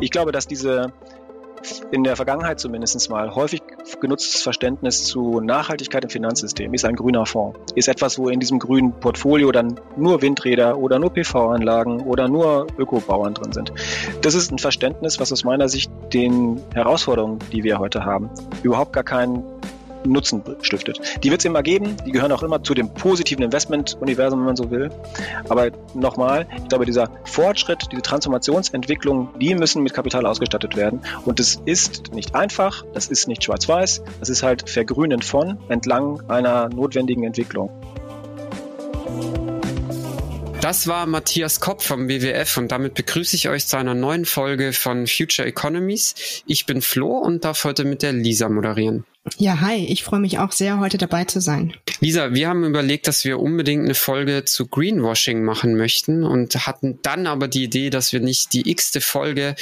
Ich glaube, dass diese in der Vergangenheit zumindest mal häufig genutztes Verständnis zu Nachhaltigkeit im Finanzsystem ist ein grüner Fonds. Ist etwas, wo in diesem grünen Portfolio dann nur Windräder oder nur PV-Anlagen oder nur Ökobauern drin sind. Das ist ein Verständnis, was aus meiner Sicht den Herausforderungen, die wir heute haben, überhaupt gar keinen Nutzen stiftet. Die wird es immer geben, die gehören auch immer zu dem positiven Investment-Universum, wenn man so will. Aber nochmal, ich glaube, dieser Fortschritt, diese Transformationsentwicklung, die müssen mit Kapital ausgestattet werden. Und das ist nicht einfach, das ist nicht schwarz-weiß, das ist halt Vergrünen von entlang einer notwendigen Entwicklung. Das war Matthias Kopp vom WWF und damit begrüße ich euch zu einer neuen Folge von Future Economies. Ich bin Flo und darf heute mit der Lisa moderieren. Ja, hi, ich freue mich auch sehr, heute dabei zu sein. Lisa, wir haben überlegt, dass wir unbedingt eine Folge zu Greenwashing machen möchten und hatten dann aber die Idee, dass wir nicht die x-te Folge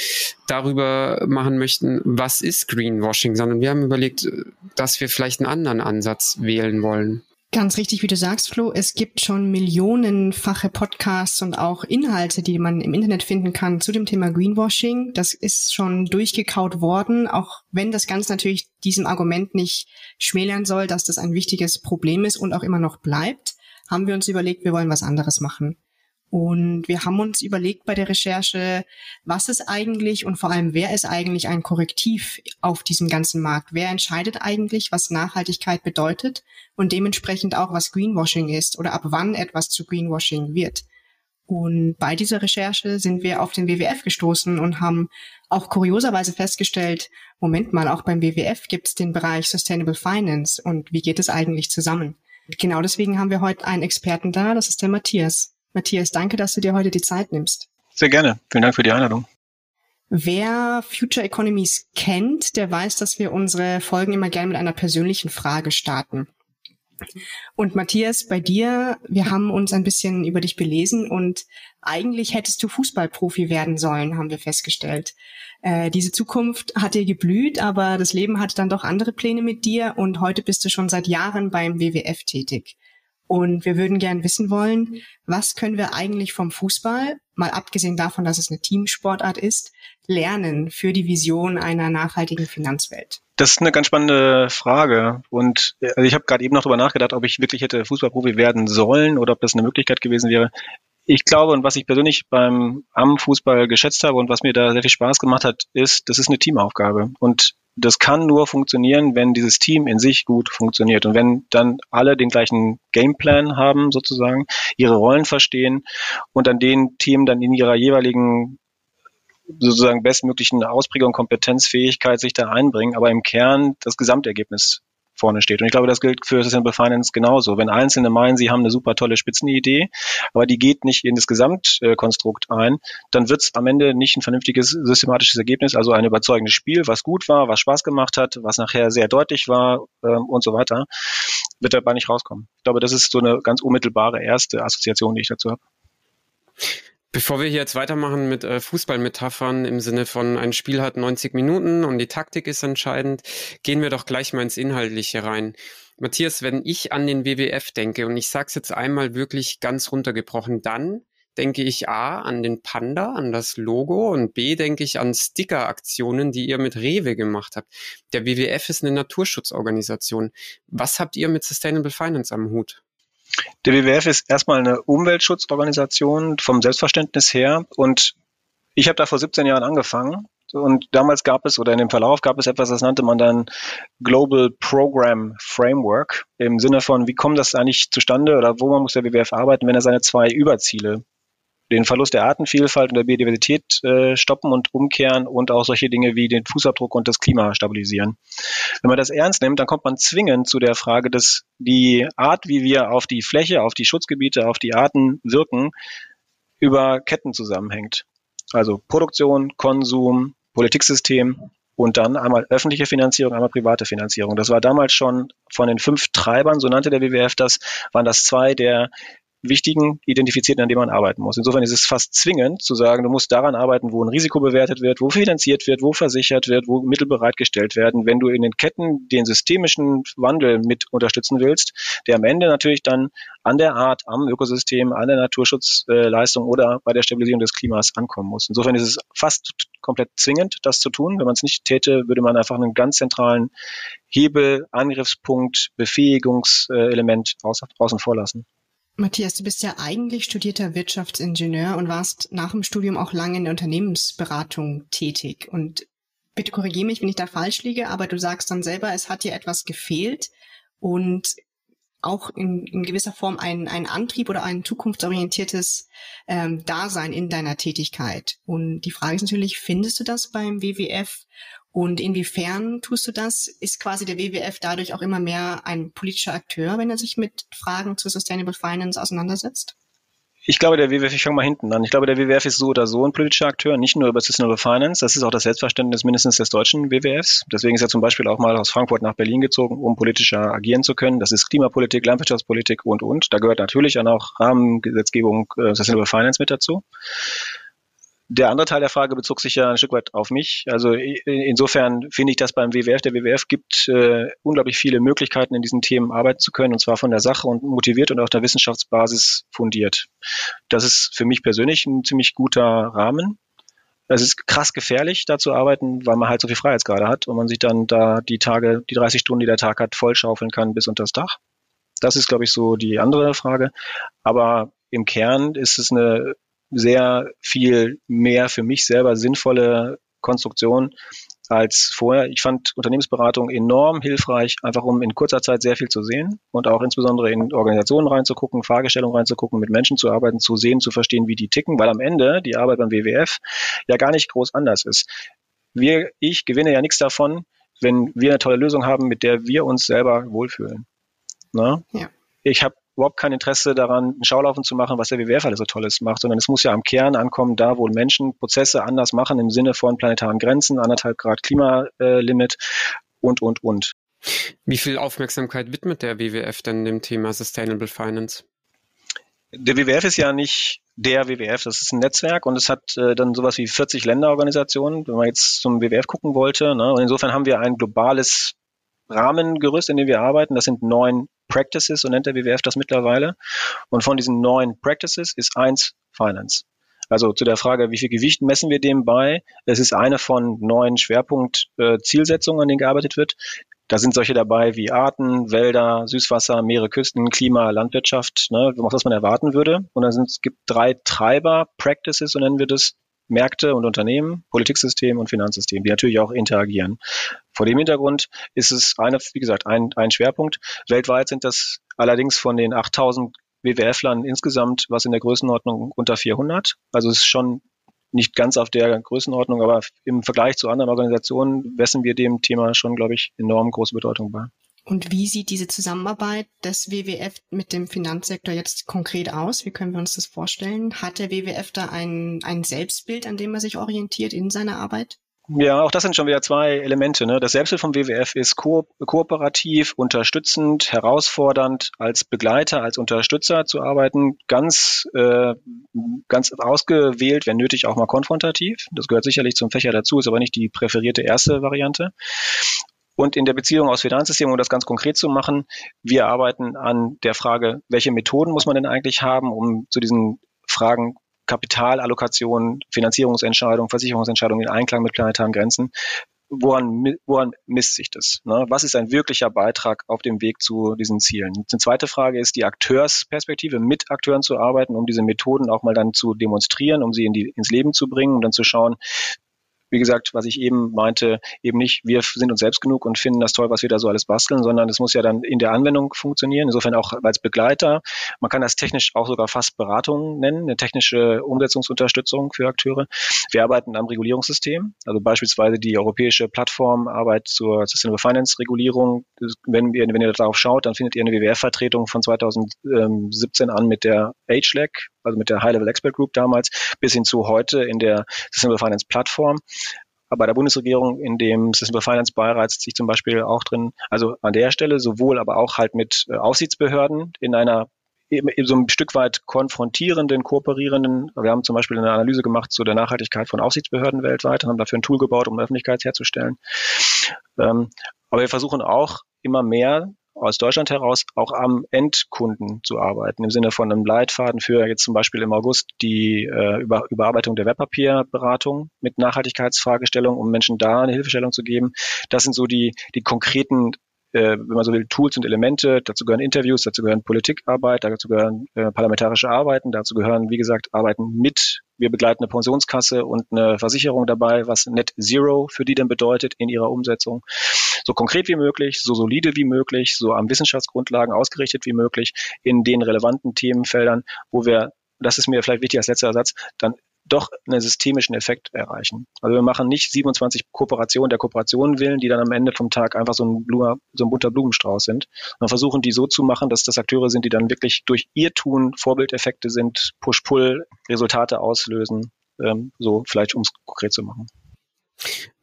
darüber machen möchten, was ist Greenwashing, sondern wir haben überlegt, dass wir vielleicht einen anderen Ansatz wählen wollen. Ganz richtig, wie du sagst, Flo. Es gibt schon millionenfache Podcasts und auch Inhalte, die man im Internet finden kann zu dem Thema Greenwashing. Das ist schon durchgekaut worden, auch wenn das Ganze natürlich diesem Argument nicht schmälern soll, dass das ein wichtiges Problem ist und auch immer noch bleibt, haben wir uns überlegt, wir wollen was anderes machen. Und wir haben uns überlegt bei der Recherche, was ist eigentlich und vor allem, wer ist eigentlich ein Korrektiv auf diesem ganzen Markt? Wer entscheidet eigentlich, was Nachhaltigkeit bedeutet und dementsprechend auch, was Greenwashing ist oder ab wann etwas zu Greenwashing wird? Und bei dieser Recherche sind wir auf den WWF gestoßen und haben auch kurioserweise festgestellt, Moment mal, auch beim WWF gibt es den Bereich Sustainable Finance und wie geht es eigentlich zusammen? Genau deswegen haben wir heute einen Experten da, das ist der Matthias. Matthias, danke, dass du dir heute die Zeit nimmst. Sehr gerne. Vielen Dank für die Einladung. Wer Future Economies kennt, der weiß, dass wir unsere Folgen immer gerne mit einer persönlichen Frage starten. Und Matthias, bei dir, wir haben uns ein bisschen über dich belesen und eigentlich hättest du Fußballprofi werden sollen, haben wir festgestellt. Äh, diese Zukunft hat dir geblüht, aber das Leben hatte dann doch andere Pläne mit dir und heute bist du schon seit Jahren beim WWF tätig. Und wir würden gern wissen wollen, was können wir eigentlich vom Fußball, mal abgesehen davon, dass es eine Teamsportart ist, lernen für die Vision einer nachhaltigen Finanzwelt? Das ist eine ganz spannende Frage. Und also ich habe gerade eben noch darüber nachgedacht, ob ich wirklich hätte Fußballprofi werden sollen oder ob das eine Möglichkeit gewesen wäre. Ich glaube, und was ich persönlich beim am Fußball geschätzt habe und was mir da sehr viel Spaß gemacht hat, ist, das ist eine Teamaufgabe. Und das kann nur funktionieren, wenn dieses Team in sich gut funktioniert und wenn dann alle den gleichen Gameplan haben sozusagen, ihre Rollen verstehen und an den Themen dann in ihrer jeweiligen sozusagen bestmöglichen Ausprägung, Kompetenzfähigkeit sich da einbringen, aber im Kern das Gesamtergebnis vorne steht. Und ich glaube, das gilt für Sustainable Finance genauso. Wenn Einzelne meinen, sie haben eine super tolle Spitzenidee, aber die geht nicht in das Gesamtkonstrukt ein, dann wird es am Ende nicht ein vernünftiges systematisches Ergebnis, also ein überzeugendes Spiel, was gut war, was Spaß gemacht hat, was nachher sehr deutlich war ähm, und so weiter, wird dabei nicht rauskommen. Ich glaube, das ist so eine ganz unmittelbare erste Assoziation, die ich dazu habe. Bevor wir hier jetzt weitermachen mit äh, Fußballmetaphern im Sinne von ein Spiel hat 90 Minuten und die Taktik ist entscheidend, gehen wir doch gleich mal ins Inhaltliche rein. Matthias, wenn ich an den WWF denke und ich sag's jetzt einmal wirklich ganz runtergebrochen, dann denke ich A an den Panda, an das Logo und B denke ich an Sticker-Aktionen, die ihr mit Rewe gemacht habt. Der WWF ist eine Naturschutzorganisation. Was habt ihr mit Sustainable Finance am Hut? Der WWF ist erstmal eine Umweltschutzorganisation vom Selbstverständnis her. Und ich habe da vor 17 Jahren angefangen. Und damals gab es oder in dem Verlauf gab es etwas, das nannte man dann Global Program Framework im Sinne von, wie kommt das eigentlich zustande oder wo muss der WWF arbeiten, wenn er seine zwei Überziele den Verlust der Artenvielfalt und der Biodiversität äh, stoppen und umkehren und auch solche Dinge wie den Fußabdruck und das Klima stabilisieren. Wenn man das ernst nimmt, dann kommt man zwingend zu der Frage, dass die Art, wie wir auf die Fläche, auf die Schutzgebiete, auf die Arten wirken, über Ketten zusammenhängt. Also Produktion, Konsum, Politiksystem und dann einmal öffentliche Finanzierung, einmal private Finanzierung. Das war damals schon von den fünf Treibern, so nannte der WWF das, waren das zwei der wichtigen identifiziert, an dem man arbeiten muss. Insofern ist es fast zwingend zu sagen, du musst daran arbeiten, wo ein Risiko bewertet wird, wo finanziert wird, wo versichert wird, wo Mittel bereitgestellt werden. Wenn du in den Ketten den systemischen Wandel mit unterstützen willst, der am Ende natürlich dann an der Art, am Ökosystem, an der Naturschutzleistung oder bei der Stabilisierung des Klimas ankommen muss. Insofern ist es fast komplett zwingend, das zu tun. Wenn man es nicht täte, würde man einfach einen ganz zentralen Hebel, Angriffspunkt, Befähigungselement außen vor lassen. Matthias, du bist ja eigentlich studierter Wirtschaftsingenieur und warst nach dem Studium auch lange in der Unternehmensberatung tätig. Und bitte korrigiere mich, wenn ich da falsch liege, aber du sagst dann selber, es hat dir etwas gefehlt und auch in, in gewisser Form ein, ein Antrieb oder ein zukunftsorientiertes ähm, Dasein in deiner Tätigkeit. Und die Frage ist natürlich, findest du das beim WWF und inwiefern tust du das? Ist quasi der WWF dadurch auch immer mehr ein politischer Akteur, wenn er sich mit Fragen zu Sustainable Finance auseinandersetzt? Ich glaube, der WWF, ich fange mal hinten an. Ich glaube, der WWF ist so oder so ein politischer Akteur, nicht nur über Sustainable Finance. Das ist auch das Selbstverständnis mindestens des deutschen WWFs. Deswegen ist er zum Beispiel auch mal aus Frankfurt nach Berlin gezogen, um politischer agieren zu können. Das ist Klimapolitik, Landwirtschaftspolitik und, und. Da gehört natürlich dann auch Rahmengesetzgebung äh, Sustainable Finance mit dazu. Der andere Teil der Frage bezog sich ja ein Stück weit auf mich. Also insofern finde ich, dass beim WWF, der WWF gibt äh, unglaublich viele Möglichkeiten, in diesen Themen arbeiten zu können, und zwar von der Sache und motiviert und auf der Wissenschaftsbasis fundiert. Das ist für mich persönlich ein ziemlich guter Rahmen. Es ist krass gefährlich, da zu arbeiten, weil man halt so viel Freiheitsgrade hat und man sich dann da die Tage, die 30 Stunden, die der Tag hat, vollschaufeln kann bis unter das Dach. Das ist, glaube ich, so die andere Frage. Aber im Kern ist es eine sehr viel mehr für mich selber sinnvolle Konstruktion als vorher. Ich fand Unternehmensberatung enorm hilfreich, einfach um in kurzer Zeit sehr viel zu sehen und auch insbesondere in Organisationen reinzugucken, Fragestellungen reinzugucken, mit Menschen zu arbeiten, zu sehen, zu verstehen, wie die ticken, weil am Ende die Arbeit beim WWF ja gar nicht groß anders ist. Wir, ich gewinne ja nichts davon, wenn wir eine tolle Lösung haben, mit der wir uns selber wohlfühlen. Ne? Ja. Ich habe überhaupt kein Interesse daran, einen Schaulaufen zu machen, was der WWF alles so Tolles macht, sondern es muss ja am Kern ankommen, da wo Menschen Prozesse anders machen im Sinne von planetaren Grenzen, anderthalb Grad Klimalimit und, und, und. Wie viel Aufmerksamkeit widmet der WWF denn dem Thema Sustainable Finance? Der WWF ist ja nicht der WWF, das ist ein Netzwerk und es hat äh, dann sowas wie 40 Länderorganisationen, wenn man jetzt zum WWF gucken wollte. Ne? Und insofern haben wir ein globales Rahmengerüst, in dem wir arbeiten. Das sind neun Practices, so nennt der WWF das mittlerweile. Und von diesen neun Practices ist eins Finance. Also zu der Frage, wie viel Gewicht messen wir dem bei? Es ist eine von neun Schwerpunkt-Zielsetzungen, äh, an denen gearbeitet wird. Da sind solche dabei wie Arten, Wälder, Süßwasser, Meere, Küsten, Klima, Landwirtschaft, ne, was man erwarten würde. Und dann sind, es gibt drei Treiber, Practices, so nennen wir das, Märkte und Unternehmen, Politiksystem und Finanzsystem, die natürlich auch interagieren. Vor dem Hintergrund ist es eine, wie gesagt, ein, ein Schwerpunkt. Weltweit sind das allerdings von den 8000 WWF-Lern insgesamt was in der Größenordnung unter 400. Also es ist schon nicht ganz auf der Größenordnung, aber im Vergleich zu anderen Organisationen messen wir dem Thema schon, glaube ich, enorm große Bedeutung bei. Und wie sieht diese Zusammenarbeit des WWF mit dem Finanzsektor jetzt konkret aus? Wie können wir uns das vorstellen? Hat der WWF da ein, ein Selbstbild, an dem er sich orientiert in seiner Arbeit? Ja, auch das sind schon wieder zwei Elemente. Ne? Das Selbstbild vom WWF ist ko kooperativ, unterstützend, herausfordernd, als Begleiter, als Unterstützer zu arbeiten, ganz, äh, ganz ausgewählt, wenn nötig auch mal konfrontativ. Das gehört sicherlich zum Fächer dazu, ist aber nicht die präferierte erste Variante. Und in der Beziehung aus Finanzsystem, um das ganz konkret zu machen, wir arbeiten an der Frage, welche Methoden muss man denn eigentlich haben, um zu diesen Fragen Kapitalallokation, Finanzierungsentscheidungen, Versicherungsentscheidungen in Einklang mit planetaren Grenzen, woran, woran misst sich das? Ne? Was ist ein wirklicher Beitrag auf dem Weg zu diesen Zielen? Die zweite Frage ist die Akteursperspektive, mit Akteuren zu arbeiten, um diese Methoden auch mal dann zu demonstrieren, um sie in die, ins Leben zu bringen, um dann zu schauen, wie gesagt, was ich eben meinte, eben nicht, wir sind uns selbst genug und finden das toll, was wir da so alles basteln, sondern es muss ja dann in der Anwendung funktionieren. Insofern auch als Begleiter. Man kann das technisch auch sogar fast Beratung nennen, eine technische Umsetzungsunterstützung für Akteure. Wir arbeiten am Regulierungssystem, also beispielsweise die europäische Plattformarbeit zur Sustainable Finance Regulierung. Wenn ihr, wenn ihr darauf schaut, dann findet ihr eine WWF-Vertretung von 2017 an mit der HLEC, also mit der High-Level Expert Group damals, bis hin zu heute in der Sustainable Finance Plattform. Bei der Bundesregierung in dem Sustainable Finance Beirat sitze ich zum Beispiel auch drin, also an der Stelle sowohl, aber auch halt mit äh, Aufsichtsbehörden in einer eben so ein Stück weit konfrontierenden, kooperierenden. Wir haben zum Beispiel eine Analyse gemacht zu der Nachhaltigkeit von Aufsichtsbehörden weltweit und haben dafür ein Tool gebaut, um Öffentlichkeit herzustellen. Ähm, aber wir versuchen auch immer mehr aus Deutschland heraus auch am Endkunden zu arbeiten, im Sinne von einem Leitfaden für jetzt zum Beispiel im August die äh, Über Überarbeitung der Wertpapierberatung mit Nachhaltigkeitsfragestellungen, um Menschen da eine Hilfestellung zu geben. Das sind so die, die konkreten äh, wenn man so will, Tools und Elemente. Dazu gehören Interviews, dazu gehören Politikarbeit, dazu gehören äh, parlamentarische Arbeiten, dazu gehören, wie gesagt, Arbeiten mit. Wir begleiten eine Pensionskasse und eine Versicherung dabei, was Net Zero für die denn bedeutet in ihrer Umsetzung. So konkret wie möglich, so solide wie möglich, so am Wissenschaftsgrundlagen ausgerichtet wie möglich in den relevanten Themenfeldern, wo wir das ist mir vielleicht wichtig als letzter Satz, dann doch einen systemischen Effekt erreichen. Also wir machen nicht 27 Kooperationen der Kooperationen willen, die dann am Ende vom Tag einfach so ein, Blume, so ein bunter Blumenstrauß sind, sondern versuchen die so zu machen, dass das Akteure sind, die dann wirklich durch ihr Tun Vorbildeffekte sind, Push-Pull, Resultate auslösen, ähm, so vielleicht um es konkret zu machen.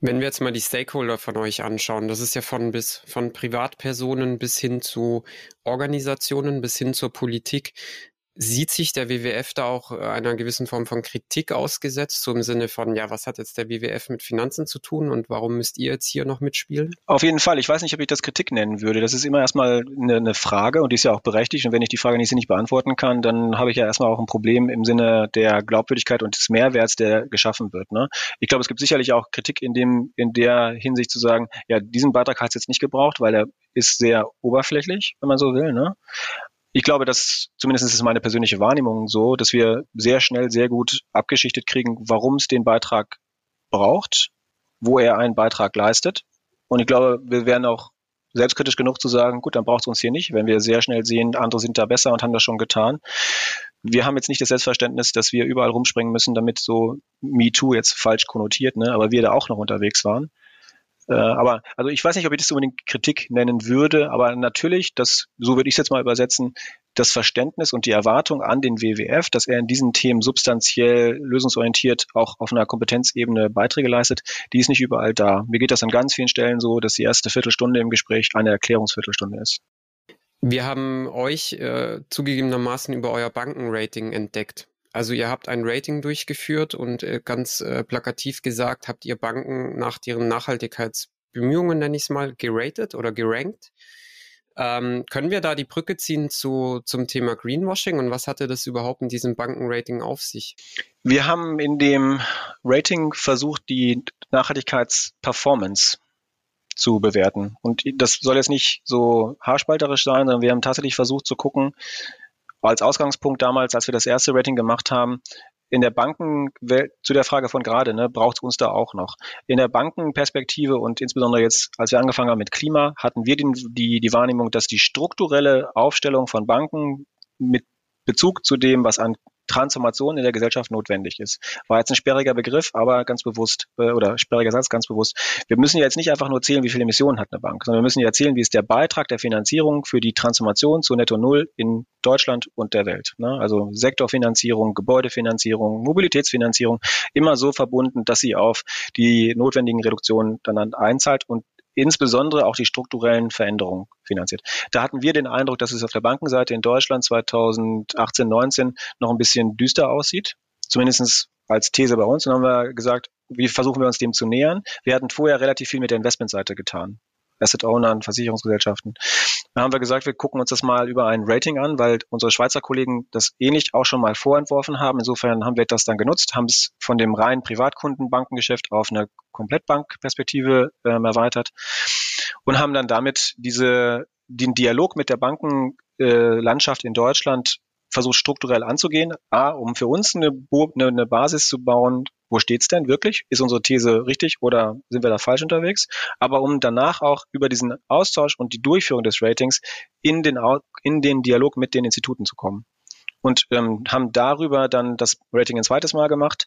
Wenn wir jetzt mal die Stakeholder von euch anschauen, das ist ja von bis von Privatpersonen bis hin zu Organisationen bis hin zur Politik. Sieht sich der WWF da auch äh, einer gewissen Form von Kritik ausgesetzt, so im Sinne von, ja, was hat jetzt der WWF mit Finanzen zu tun und warum müsst ihr jetzt hier noch mitspielen? Auf jeden Fall. Ich weiß nicht, ob ich das Kritik nennen würde. Das ist immer erstmal eine, eine Frage und die ist ja auch berechtigt. Und wenn ich die Frage nicht, nicht beantworten kann, dann habe ich ja erstmal auch ein Problem im Sinne der Glaubwürdigkeit und des Mehrwerts, der geschaffen wird. Ne? Ich glaube, es gibt sicherlich auch Kritik in dem, in der Hinsicht zu sagen, ja, diesen Beitrag hat es jetzt nicht gebraucht, weil er ist sehr oberflächlich, wenn man so will. Ne? Ich glaube, dass zumindest ist es meine persönliche Wahrnehmung so, dass wir sehr schnell, sehr gut abgeschichtet kriegen, warum es den Beitrag braucht, wo er einen Beitrag leistet. Und ich glaube, wir werden auch selbstkritisch genug zu sagen, gut, dann braucht es uns hier nicht, wenn wir sehr schnell sehen, andere sind da besser und haben das schon getan. Wir haben jetzt nicht das Selbstverständnis, dass wir überall rumspringen müssen, damit so MeToo jetzt falsch konnotiert, ne, aber wir da auch noch unterwegs waren. Äh, aber also ich weiß nicht, ob ich das unbedingt Kritik nennen würde, aber natürlich, das, so würde ich es jetzt mal übersetzen, das Verständnis und die Erwartung an den WWF, dass er in diesen Themen substanziell, lösungsorientiert auch auf einer Kompetenzebene Beiträge leistet, die ist nicht überall da. Mir geht das an ganz vielen Stellen so, dass die erste Viertelstunde im Gespräch eine Erklärungsviertelstunde ist. Wir haben euch äh, zugegebenermaßen über euer Bankenrating entdeckt. Also ihr habt ein Rating durchgeführt und äh, ganz äh, plakativ gesagt, habt ihr Banken nach deren Nachhaltigkeitsbemühungen, nenne ich es mal, geratet oder gerankt. Ähm, können wir da die Brücke ziehen zu, zum Thema Greenwashing und was hatte das überhaupt in diesem Bankenrating auf sich? Wir haben in dem Rating versucht, die Nachhaltigkeitsperformance zu bewerten. Und das soll jetzt nicht so haarspalterisch sein, sondern wir haben tatsächlich versucht zu gucken, als Ausgangspunkt damals, als wir das erste Rating gemacht haben, in der Bankenwelt, zu der Frage von gerade, ne, braucht es uns da auch noch. In der Bankenperspektive und insbesondere jetzt, als wir angefangen haben mit Klima, hatten wir den, die, die Wahrnehmung, dass die strukturelle Aufstellung von Banken mit Bezug zu dem, was an Transformation in der Gesellschaft notwendig ist. War jetzt ein sperriger Begriff, aber ganz bewusst, äh, oder sperriger Satz, ganz bewusst. Wir müssen ja jetzt nicht einfach nur zählen, wie viele Emissionen hat eine Bank, sondern wir müssen ja erzählen, wie ist der Beitrag der Finanzierung für die Transformation zu Netto Null in Deutschland und der Welt. Ne? Also Sektorfinanzierung, Gebäudefinanzierung, Mobilitätsfinanzierung, immer so verbunden, dass sie auf die notwendigen Reduktionen dann einzahlt und insbesondere auch die strukturellen Veränderungen finanziert. Da hatten wir den Eindruck, dass es auf der Bankenseite in Deutschland 2018, 19 noch ein bisschen düster aussieht. Zumindestens als These bei uns. Und dann haben wir gesagt, wie versuchen wir uns dem zu nähern? Wir hatten vorher relativ viel mit der Investmentseite getan. Asset Ownern, Versicherungsgesellschaften. Dann haben wir gesagt, wir gucken uns das mal über ein Rating an, weil unsere Schweizer Kollegen das ähnlich auch schon mal vorentworfen haben. Insofern haben wir das dann genutzt, haben es von dem reinen Privatkundenbankengeschäft auf eine Komplettbankperspektive ähm, erweitert und haben dann damit diese, den Dialog mit der Bankenlandschaft äh, in Deutschland versucht strukturell anzugehen. A, um für uns eine, eine, eine Basis zu bauen, wo steht's denn wirklich? Ist unsere These richtig oder sind wir da falsch unterwegs? Aber um danach auch über diesen Austausch und die Durchführung des Ratings in den, in den Dialog mit den Instituten zu kommen. Und ähm, haben darüber dann das Rating ein zweites Mal gemacht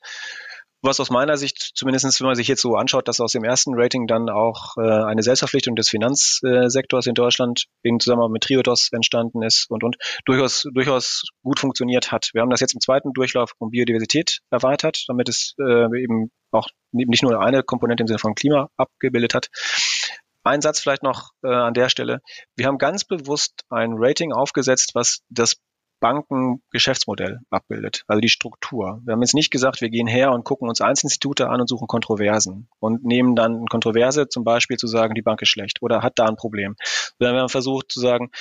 was aus meiner Sicht, zumindestens wenn man sich jetzt so anschaut, dass aus dem ersten Rating dann auch äh, eine Selbstverpflichtung des Finanzsektors in Deutschland in Zusammenarbeit mit Triodos entstanden ist und, und durchaus, durchaus gut funktioniert hat. Wir haben das jetzt im zweiten Durchlauf um Biodiversität erweitert, damit es äh, eben auch nicht nur eine Komponente im Sinne von Klima abgebildet hat. Ein Satz vielleicht noch äh, an der Stelle. Wir haben ganz bewusst ein Rating aufgesetzt, was das Bankengeschäftsmodell abbildet, also die Struktur. Wir haben jetzt nicht gesagt, wir gehen her und gucken uns Einzelinstitute an und suchen Kontroversen und nehmen dann Kontroverse zum Beispiel zu sagen, die Bank ist schlecht oder hat da ein Problem. Sondern wir haben versucht zu sagen,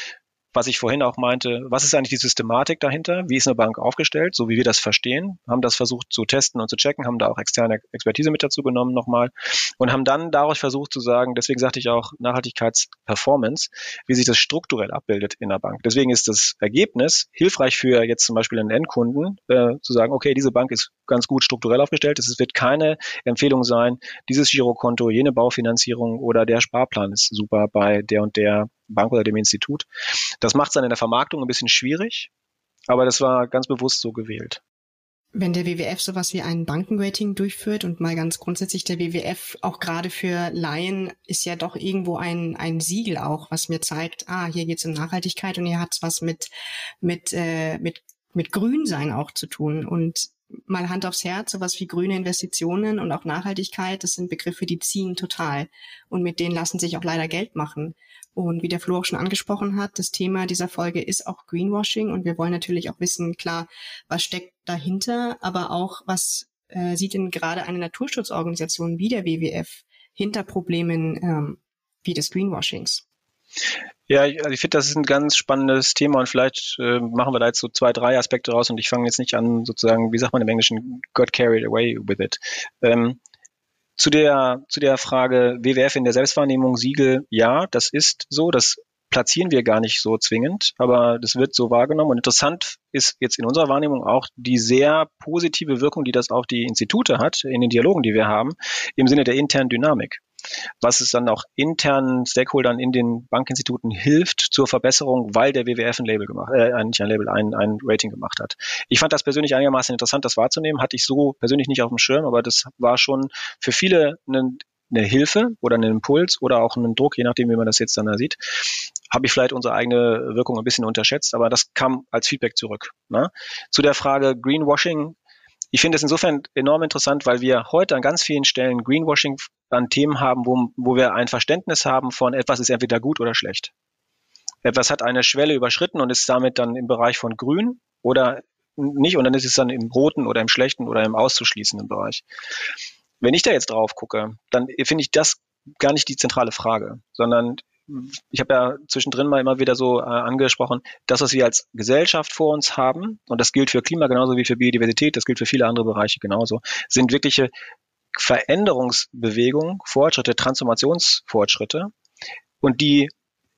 was ich vorhin auch meinte, was ist eigentlich die Systematik dahinter? Wie ist eine Bank aufgestellt, so wie wir das verstehen? Haben das versucht zu testen und zu checken, haben da auch externe Expertise mit dazu genommen nochmal und haben dann dadurch versucht zu sagen, deswegen sagte ich auch Nachhaltigkeitsperformance, wie sich das strukturell abbildet in der Bank. Deswegen ist das Ergebnis hilfreich für jetzt zum Beispiel einen Endkunden, äh, zu sagen, okay, diese Bank ist ganz gut strukturell aufgestellt. Es wird keine Empfehlung sein, dieses Girokonto, jene Baufinanzierung oder der Sparplan ist super bei der und der Bank oder dem Institut. Das macht es dann in der Vermarktung ein bisschen schwierig, aber das war ganz bewusst so gewählt. Wenn der WWF sowas wie ein Bankenrating durchführt und mal ganz grundsätzlich der WWF auch gerade für Laien ist ja doch irgendwo ein, ein Siegel auch, was mir zeigt, ah, hier geht's um Nachhaltigkeit und hier hat's was mit, mit, äh, mit, mit Grünsein auch zu tun. Und mal Hand aufs Herz, sowas wie grüne Investitionen und auch Nachhaltigkeit, das sind Begriffe, die ziehen total. Und mit denen lassen sich auch leider Geld machen. Und wie der Flo auch schon angesprochen hat, das Thema dieser Folge ist auch Greenwashing. Und wir wollen natürlich auch wissen, klar, was steckt dahinter, aber auch, was äh, sieht denn gerade eine Naturschutzorganisation wie der WWF hinter Problemen ähm, wie des Greenwashings? Ja, ich, also ich finde, das ist ein ganz spannendes Thema und vielleicht äh, machen wir da jetzt so zwei, drei Aspekte raus und ich fange jetzt nicht an, sozusagen, wie sagt man im Englischen, got carried away with it. Ähm, zu der, zu der Frage WWF in der Selbstwahrnehmung Siegel, ja, das ist so, das platzieren wir gar nicht so zwingend, aber das wird so wahrgenommen. Und interessant ist jetzt in unserer Wahrnehmung auch die sehr positive Wirkung, die das auch die Institute hat in den Dialogen, die wir haben, im Sinne der internen Dynamik was es dann auch internen Stakeholdern in den Bankinstituten hilft zur Verbesserung, weil der WWF ein Label gemacht, äh, nicht ein Label, ein, ein Rating gemacht hat. Ich fand das persönlich einigermaßen interessant, das wahrzunehmen, hatte ich so persönlich nicht auf dem Schirm, aber das war schon für viele eine, eine Hilfe oder einen Impuls oder auch einen Druck, je nachdem, wie man das jetzt dann da sieht, habe ich vielleicht unsere eigene Wirkung ein bisschen unterschätzt, aber das kam als Feedback zurück. Ne? Zu der Frage Greenwashing ich finde es insofern enorm interessant, weil wir heute an ganz vielen Stellen Greenwashing an Themen haben, wo, wo wir ein Verständnis haben von etwas ist entweder gut oder schlecht. Etwas hat eine Schwelle überschritten und ist damit dann im Bereich von grün oder nicht und dann ist es dann im roten oder im schlechten oder im auszuschließenden Bereich. Wenn ich da jetzt drauf gucke, dann finde ich das gar nicht die zentrale Frage, sondern ich habe ja zwischendrin mal immer wieder so äh, angesprochen, das, was wir als Gesellschaft vor uns haben, und das gilt für Klima genauso wie für Biodiversität, das gilt für viele andere Bereiche genauso, sind wirkliche Veränderungsbewegungen, Fortschritte, Transformationsfortschritte. Und die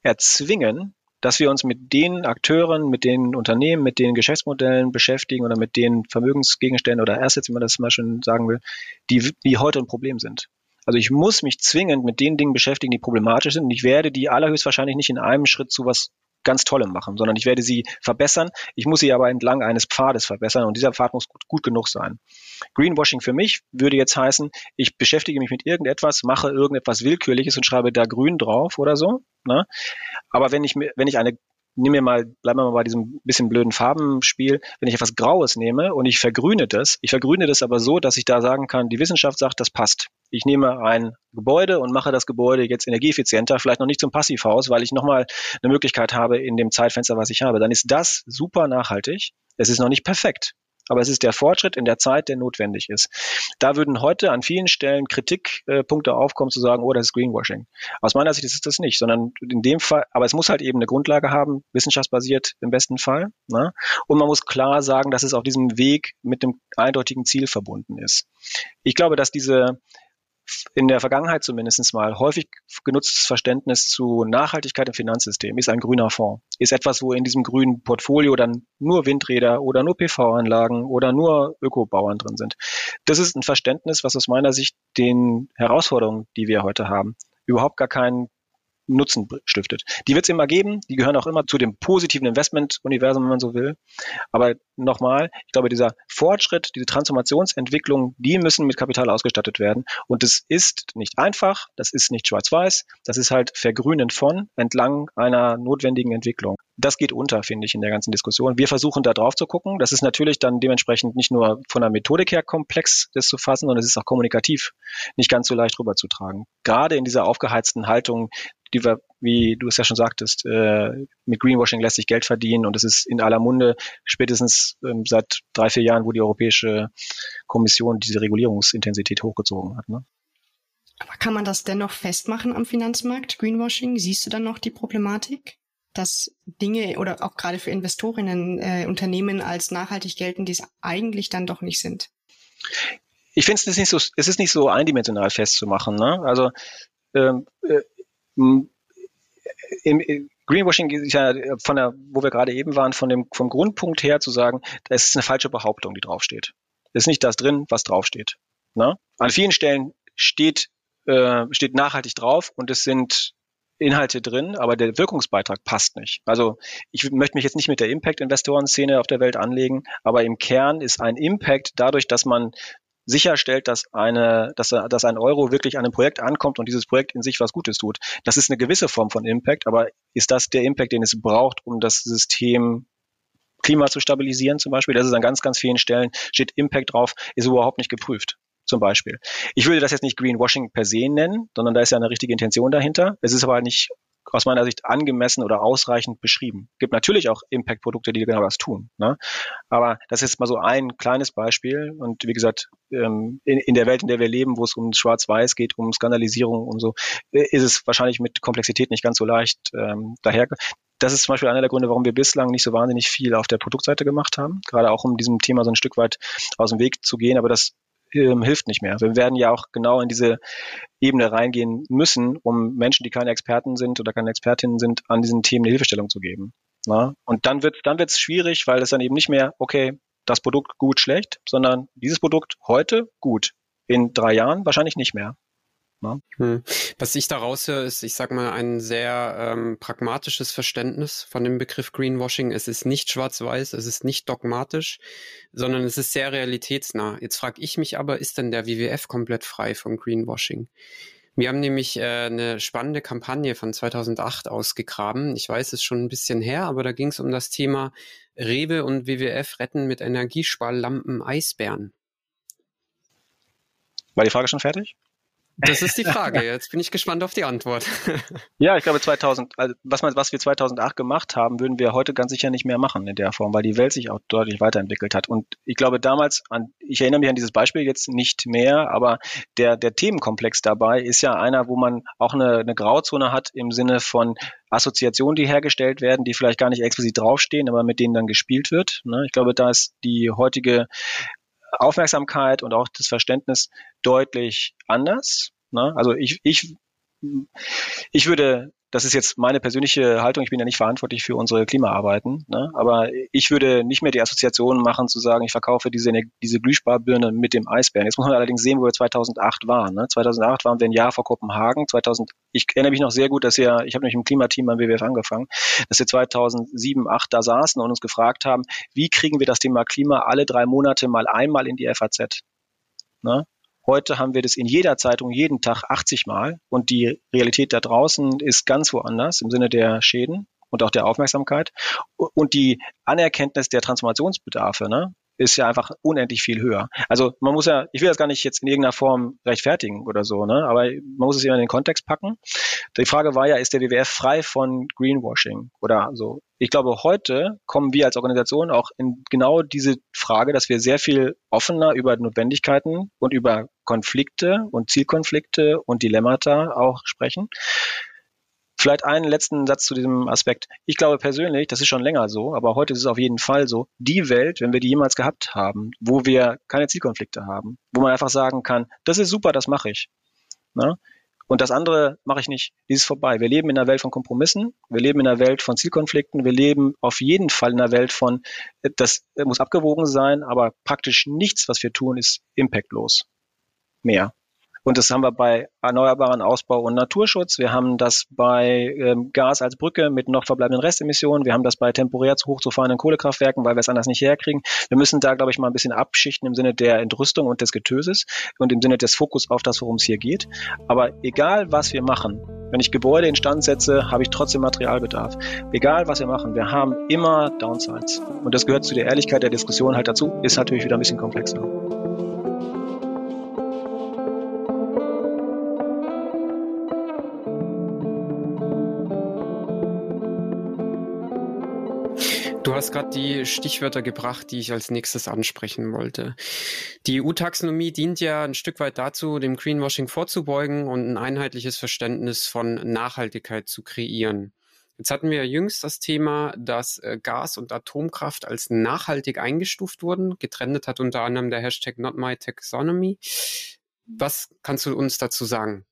erzwingen, dass wir uns mit den Akteuren, mit den Unternehmen, mit den Geschäftsmodellen beschäftigen oder mit den Vermögensgegenständen oder Assets, wie man das mal schon sagen will, die, die heute ein Problem sind. Also ich muss mich zwingend mit den Dingen beschäftigen, die problematisch sind und ich werde die allerhöchstwahrscheinlich nicht in einem Schritt zu was ganz Tollem machen, sondern ich werde sie verbessern. Ich muss sie aber entlang eines Pfades verbessern und dieser Pfad muss gut, gut, genug sein. Greenwashing für mich würde jetzt heißen, ich beschäftige mich mit irgendetwas, mache irgendetwas Willkürliches und schreibe da grün drauf oder so. Ne? Aber wenn ich, wenn ich eine nimm mir mal, bleiben wir mal bei diesem bisschen blöden Farbenspiel, wenn ich etwas Graues nehme und ich vergrüne das, ich vergrüne das aber so, dass ich da sagen kann, die Wissenschaft sagt, das passt. Ich nehme ein Gebäude und mache das Gebäude jetzt energieeffizienter, vielleicht noch nicht zum Passivhaus, weil ich nochmal eine Möglichkeit habe in dem Zeitfenster, was ich habe. Dann ist das super nachhaltig. Es ist noch nicht perfekt. Aber es ist der Fortschritt in der Zeit, der notwendig ist. Da würden heute an vielen Stellen Kritikpunkte aufkommen, zu sagen, oh, das ist Greenwashing. Aus meiner Sicht ist das nicht, sondern in dem Fall, aber es muss halt eben eine Grundlage haben, wissenschaftsbasiert im besten Fall. Ne? Und man muss klar sagen, dass es auf diesem Weg mit dem eindeutigen Ziel verbunden ist. Ich glaube, dass diese in der Vergangenheit zumindest mal häufig genutztes Verständnis zu Nachhaltigkeit im Finanzsystem ist ein grüner Fonds. Ist etwas, wo in diesem grünen Portfolio dann nur Windräder oder nur PV-Anlagen oder nur Ökobauern drin sind. Das ist ein Verständnis, was aus meiner Sicht den Herausforderungen, die wir heute haben, überhaupt gar keinen Nutzen stiftet. Die wird es immer geben, die gehören auch immer zu dem positiven Investment-Universum, wenn man so will. Aber nochmal, ich glaube, dieser Fortschritt, diese Transformationsentwicklung, die müssen mit Kapital ausgestattet werden. Und das ist nicht einfach, das ist nicht schwarz-weiß, das ist halt vergrünend von entlang einer notwendigen Entwicklung. Das geht unter, finde ich, in der ganzen Diskussion. Wir versuchen da drauf zu gucken. Das ist natürlich dann dementsprechend nicht nur von der Methodik her komplex, das zu fassen, sondern es ist auch kommunikativ nicht ganz so leicht rüberzutragen. Gerade in dieser aufgeheizten Haltung, die wir wie du es ja schon sagtest, äh, mit Greenwashing lässt sich Geld verdienen und es ist in aller Munde spätestens ähm, seit drei, vier Jahren, wo die Europäische Kommission diese Regulierungsintensität hochgezogen hat. Ne? Aber kann man das dennoch festmachen am Finanzmarkt, Greenwashing? Siehst du dann noch die Problematik? dass Dinge oder auch gerade für Investorinnen äh, Unternehmen als nachhaltig gelten, die es eigentlich dann doch nicht sind? Ich finde es nicht so, es ist nicht so eindimensional festzumachen. Ne? Also ähm, äh, im, im Greenwashing ist ja von der, wo wir gerade eben waren, von dem vom Grundpunkt her zu sagen, das ist eine falsche Behauptung, die draufsteht. Es ist nicht das drin, was draufsteht. Ne? An vielen Stellen steht äh, steht nachhaltig drauf und es sind Inhalte drin, aber der Wirkungsbeitrag passt nicht. Also ich möchte mich jetzt nicht mit der Impact-Investoren-Szene auf der Welt anlegen, aber im Kern ist ein Impact dadurch, dass man sicherstellt, dass eine, dass, dass ein Euro wirklich an ein Projekt ankommt und dieses Projekt in sich was Gutes tut. Das ist eine gewisse Form von Impact, aber ist das der Impact, den es braucht, um das System Klima zu stabilisieren zum Beispiel? Das ist an ganz, ganz vielen Stellen, steht Impact drauf, ist überhaupt nicht geprüft zum Beispiel. Ich würde das jetzt nicht Greenwashing per se nennen, sondern da ist ja eine richtige Intention dahinter. Es ist aber nicht aus meiner Sicht angemessen oder ausreichend beschrieben. Es gibt natürlich auch Impact-Produkte, die genau das tun. Ne? Aber das ist mal so ein kleines Beispiel. Und wie gesagt, ähm, in, in der Welt, in der wir leben, wo es um Schwarz-Weiß geht, um Skandalisierung und so, äh, ist es wahrscheinlich mit Komplexität nicht ganz so leicht ähm, daher. Das ist zum Beispiel einer der Gründe, warum wir bislang nicht so wahnsinnig viel auf der Produktseite gemacht haben. Gerade auch um diesem Thema so ein Stück weit aus dem Weg zu gehen. Aber das ähm, hilft nicht mehr. Wir werden ja auch genau in diese Ebene reingehen müssen, um Menschen, die keine Experten sind oder keine Expertinnen sind, an diesen Themen eine Hilfestellung zu geben. Na? Und dann wird dann wird's schwierig, weil es dann eben nicht mehr, okay, das Produkt gut, schlecht, sondern dieses Produkt heute gut. In drei Jahren wahrscheinlich nicht mehr. Ne? Hm. Was ich daraus höre, ist, ich sag mal, ein sehr ähm, pragmatisches Verständnis von dem Begriff Greenwashing. Es ist nicht schwarz-weiß, es ist nicht dogmatisch, sondern es ist sehr realitätsnah. Jetzt frage ich mich aber, ist denn der WWF komplett frei von Greenwashing? Wir haben nämlich äh, eine spannende Kampagne von 2008 ausgegraben. Ich weiß, es ist schon ein bisschen her, aber da ging es um das Thema Rewe und WWF retten mit Energiesparlampen Eisbären. War die Frage schon fertig? Das ist die Frage. Jetzt bin ich gespannt auf die Antwort. ja, ich glaube 2000, also was, man, was wir 2008 gemacht haben, würden wir heute ganz sicher nicht mehr machen in der Form, weil die Welt sich auch deutlich weiterentwickelt hat. Und ich glaube damals an, ich erinnere mich an dieses Beispiel jetzt nicht mehr, aber der, der Themenkomplex dabei ist ja einer, wo man auch eine, eine Grauzone hat im Sinne von Assoziationen, die hergestellt werden, die vielleicht gar nicht explizit draufstehen, aber mit denen dann gespielt wird. Ne? Ich glaube, da ist die heutige Aufmerksamkeit und auch das Verständnis deutlich anders. Ne? Also ich, ich, ich würde das ist jetzt meine persönliche Haltung. Ich bin ja nicht verantwortlich für unsere Klimaarbeiten, ne? aber ich würde nicht mehr die Assoziation machen, zu sagen, ich verkaufe diese, diese Glühsparbirne mit dem Eisbären. Jetzt muss man allerdings sehen, wo wir 2008 waren. Ne? 2008 waren wir ein Jahr vor Kopenhagen. 2000, ich erinnere mich noch sehr gut, dass wir, ich habe nämlich im Klimateam beim WWF angefangen, dass wir 2007, 2008 da saßen und uns gefragt haben, wie kriegen wir das Thema Klima alle drei Monate mal einmal in die FAZ? Ne? Heute haben wir das in jeder Zeitung jeden Tag 80 Mal und die Realität da draußen ist ganz woanders im Sinne der Schäden und auch der Aufmerksamkeit und die Anerkenntnis der Transformationsbedarfe. Ne? Ist ja einfach unendlich viel höher. Also man muss ja, ich will das gar nicht jetzt in irgendeiner Form rechtfertigen oder so, ne? aber man muss es ja in den Kontext packen. Die Frage war ja, ist der WWF frei von Greenwashing oder so? Ich glaube, heute kommen wir als Organisation auch in genau diese Frage, dass wir sehr viel offener über Notwendigkeiten und über Konflikte und Zielkonflikte und Dilemmata auch sprechen. Vielleicht einen letzten Satz zu diesem Aspekt. Ich glaube persönlich, das ist schon länger so, aber heute ist es auf jeden Fall so, die Welt, wenn wir die jemals gehabt haben, wo wir keine Zielkonflikte haben, wo man einfach sagen kann, das ist super, das mache ich. Ne? Und das andere mache ich nicht. Die ist vorbei. Wir leben in einer Welt von Kompromissen. Wir leben in einer Welt von Zielkonflikten. Wir leben auf jeden Fall in einer Welt von, das muss abgewogen sein, aber praktisch nichts, was wir tun, ist impactlos. Mehr. Und das haben wir bei erneuerbaren Ausbau und Naturschutz. Wir haben das bei ähm, Gas als Brücke mit noch verbleibenden Restemissionen. Wir haben das bei temporär zu hoch zu fahrenden Kohlekraftwerken, weil wir es anders nicht herkriegen. Wir müssen da, glaube ich, mal ein bisschen abschichten im Sinne der Entrüstung und des Getöses und im Sinne des Fokus auf das, worum es hier geht. Aber egal, was wir machen, wenn ich Gebäude instand setze, habe ich trotzdem Materialbedarf. Egal, was wir machen, wir haben immer Downsides. Und das gehört zu der Ehrlichkeit der Diskussion halt dazu, ist natürlich wieder ein bisschen komplexer. Du hast gerade die Stichwörter gebracht, die ich als nächstes ansprechen wollte. Die EU-Taxonomie dient ja ein Stück weit dazu, dem Greenwashing vorzubeugen und ein einheitliches Verständnis von Nachhaltigkeit zu kreieren. Jetzt hatten wir jüngst das Thema, dass äh, Gas und Atomkraft als nachhaltig eingestuft wurden. Getrennt hat unter anderem der Hashtag NotMyTaxonomy. Was kannst du uns dazu sagen?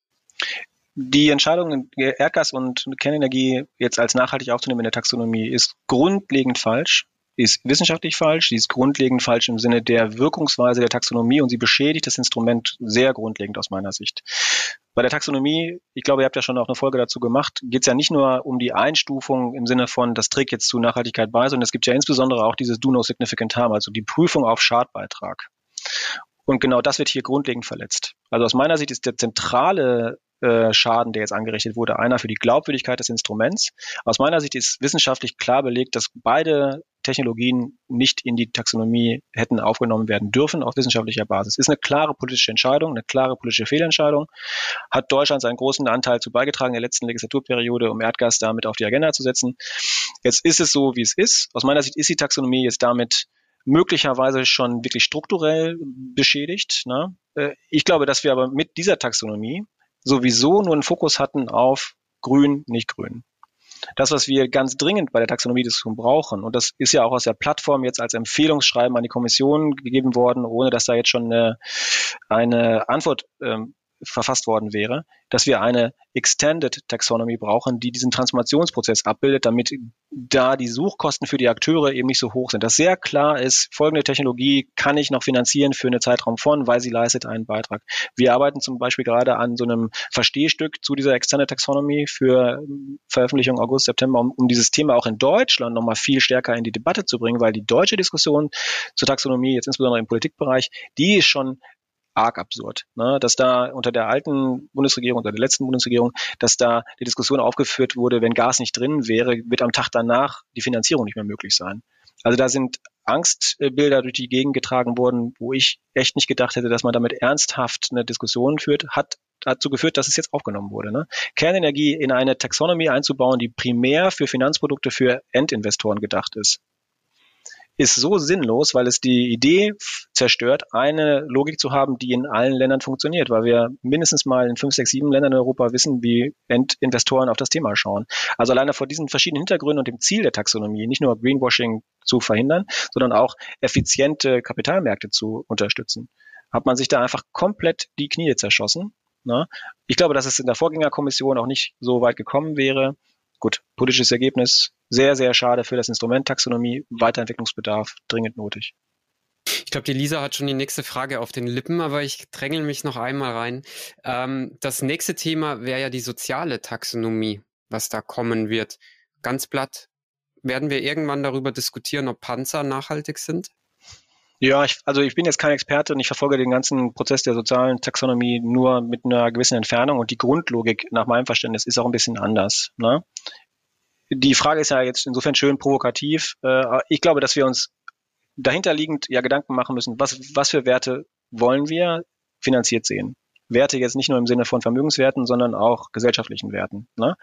Die Entscheidung, Erdgas und Kernenergie jetzt als nachhaltig aufzunehmen in der Taxonomie, ist grundlegend falsch, ist wissenschaftlich falsch, sie ist grundlegend falsch im Sinne der Wirkungsweise der Taxonomie und sie beschädigt das Instrument sehr grundlegend aus meiner Sicht. Bei der Taxonomie, ich glaube, ihr habt ja schon auch eine Folge dazu gemacht, geht es ja nicht nur um die Einstufung im Sinne von, das trägt jetzt zu Nachhaltigkeit bei, sondern es gibt ja insbesondere auch dieses Do No Significant Harm, also die Prüfung auf Schadbeitrag. Und genau das wird hier grundlegend verletzt. Also aus meiner Sicht ist der zentrale äh, Schaden, der jetzt angerichtet wurde, einer für die Glaubwürdigkeit des Instruments. Aus meiner Sicht ist wissenschaftlich klar belegt, dass beide Technologien nicht in die Taxonomie hätten aufgenommen werden dürfen auf wissenschaftlicher Basis. Ist eine klare politische Entscheidung, eine klare politische Fehlentscheidung. Hat Deutschland seinen großen Anteil zu beigetragen in der letzten Legislaturperiode, um Erdgas damit auf die Agenda zu setzen. Jetzt ist es so, wie es ist. Aus meiner Sicht ist die Taxonomie jetzt damit möglicherweise schon wirklich strukturell beschädigt. Ne? Äh, ich glaube, dass wir aber mit dieser Taxonomie sowieso nur einen Fokus hatten auf grün, nicht grün. Das, was wir ganz dringend bei der Taxonomie-Diskussion brauchen, und das ist ja auch aus der Plattform jetzt als Empfehlungsschreiben an die Kommission gegeben worden, ohne dass da jetzt schon eine, eine Antwort ähm, verfasst worden wäre, dass wir eine Extended Taxonomy brauchen, die diesen Transformationsprozess abbildet, damit da die Suchkosten für die Akteure eben nicht so hoch sind. Dass sehr klar ist, folgende Technologie kann ich noch finanzieren für einen Zeitraum von, weil sie leistet einen Beitrag. Wir arbeiten zum Beispiel gerade an so einem Verstehstück zu dieser Extended Taxonomy für Veröffentlichung August, September, um, um dieses Thema auch in Deutschland nochmal viel stärker in die Debatte zu bringen, weil die deutsche Diskussion zur Taxonomie, jetzt insbesondere im Politikbereich, die ist schon arg absurd, ne? dass da unter der alten Bundesregierung, unter der letzten Bundesregierung, dass da die Diskussion aufgeführt wurde, wenn Gas nicht drin wäre, wird am Tag danach die Finanzierung nicht mehr möglich sein. Also da sind Angstbilder durch die Gegend getragen worden, wo ich echt nicht gedacht hätte, dass man damit ernsthaft eine Diskussion führt, hat dazu geführt, dass es jetzt aufgenommen wurde. Ne? Kernenergie in eine Taxonomie einzubauen, die primär für Finanzprodukte für Endinvestoren gedacht ist ist so sinnlos, weil es die Idee zerstört, eine Logik zu haben, die in allen Ländern funktioniert, weil wir mindestens mal in fünf, sechs, sieben Ländern in Europa wissen, wie Investoren auf das Thema schauen. Also alleine vor diesen verschiedenen Hintergründen und dem Ziel der Taxonomie, nicht nur Greenwashing zu verhindern, sondern auch effiziente Kapitalmärkte zu unterstützen, hat man sich da einfach komplett die Knie zerschossen. Ne? Ich glaube, dass es in der Vorgängerkommission auch nicht so weit gekommen wäre. Gut, politisches Ergebnis, sehr, sehr schade für das Instrument Taxonomie, Weiterentwicklungsbedarf dringend nötig. Ich glaube, die Lisa hat schon die nächste Frage auf den Lippen, aber ich drängel mich noch einmal rein. Ähm, das nächste Thema wäre ja die soziale Taxonomie, was da kommen wird. Ganz platt. Werden wir irgendwann darüber diskutieren, ob Panzer nachhaltig sind? Ja, ich, also ich bin jetzt kein Experte und ich verfolge den ganzen Prozess der sozialen Taxonomie nur mit einer gewissen Entfernung und die Grundlogik nach meinem Verständnis ist auch ein bisschen anders. Ne? Die Frage ist ja jetzt insofern schön provokativ. Äh, ich glaube, dass wir uns dahinterliegend ja Gedanken machen müssen, was, was für Werte wollen wir finanziert sehen. Werte jetzt nicht nur im Sinne von Vermögenswerten, sondern auch gesellschaftlichen Werten. Ne?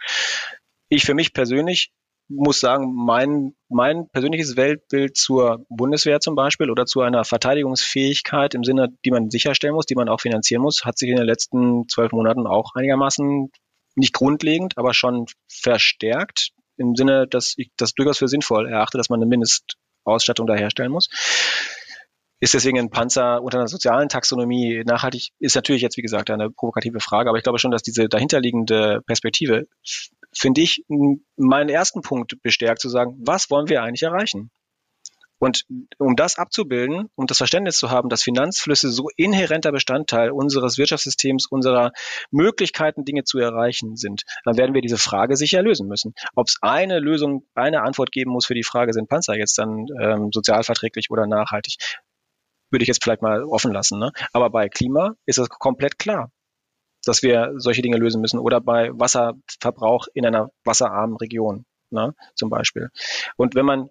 Ich für mich persönlich muss sagen, mein, mein persönliches Weltbild zur Bundeswehr zum Beispiel oder zu einer Verteidigungsfähigkeit im Sinne, die man sicherstellen muss, die man auch finanzieren muss, hat sich in den letzten zwölf Monaten auch einigermaßen nicht grundlegend, aber schon verstärkt im Sinne, dass ich das durchaus für sinnvoll erachte, dass man eine Mindestausstattung da herstellen muss. Ist deswegen ein Panzer unter einer sozialen Taxonomie nachhaltig? Ist natürlich jetzt, wie gesagt, eine provokative Frage, aber ich glaube schon, dass diese dahinterliegende Perspektive finde ich, meinen ersten Punkt bestärkt zu sagen, was wollen wir eigentlich erreichen? Und um das abzubilden, um das Verständnis zu haben, dass Finanzflüsse so inhärenter Bestandteil unseres Wirtschaftssystems, unserer Möglichkeiten, Dinge zu erreichen sind, dann werden wir diese Frage sicher lösen müssen. Ob es eine Lösung, eine Antwort geben muss für die Frage, sind Panzer jetzt dann ähm, sozialverträglich oder nachhaltig, würde ich jetzt vielleicht mal offen lassen. Ne? Aber bei Klima ist das komplett klar dass wir solche Dinge lösen müssen oder bei Wasserverbrauch in einer wasserarmen Region, ne, zum Beispiel. Und wenn man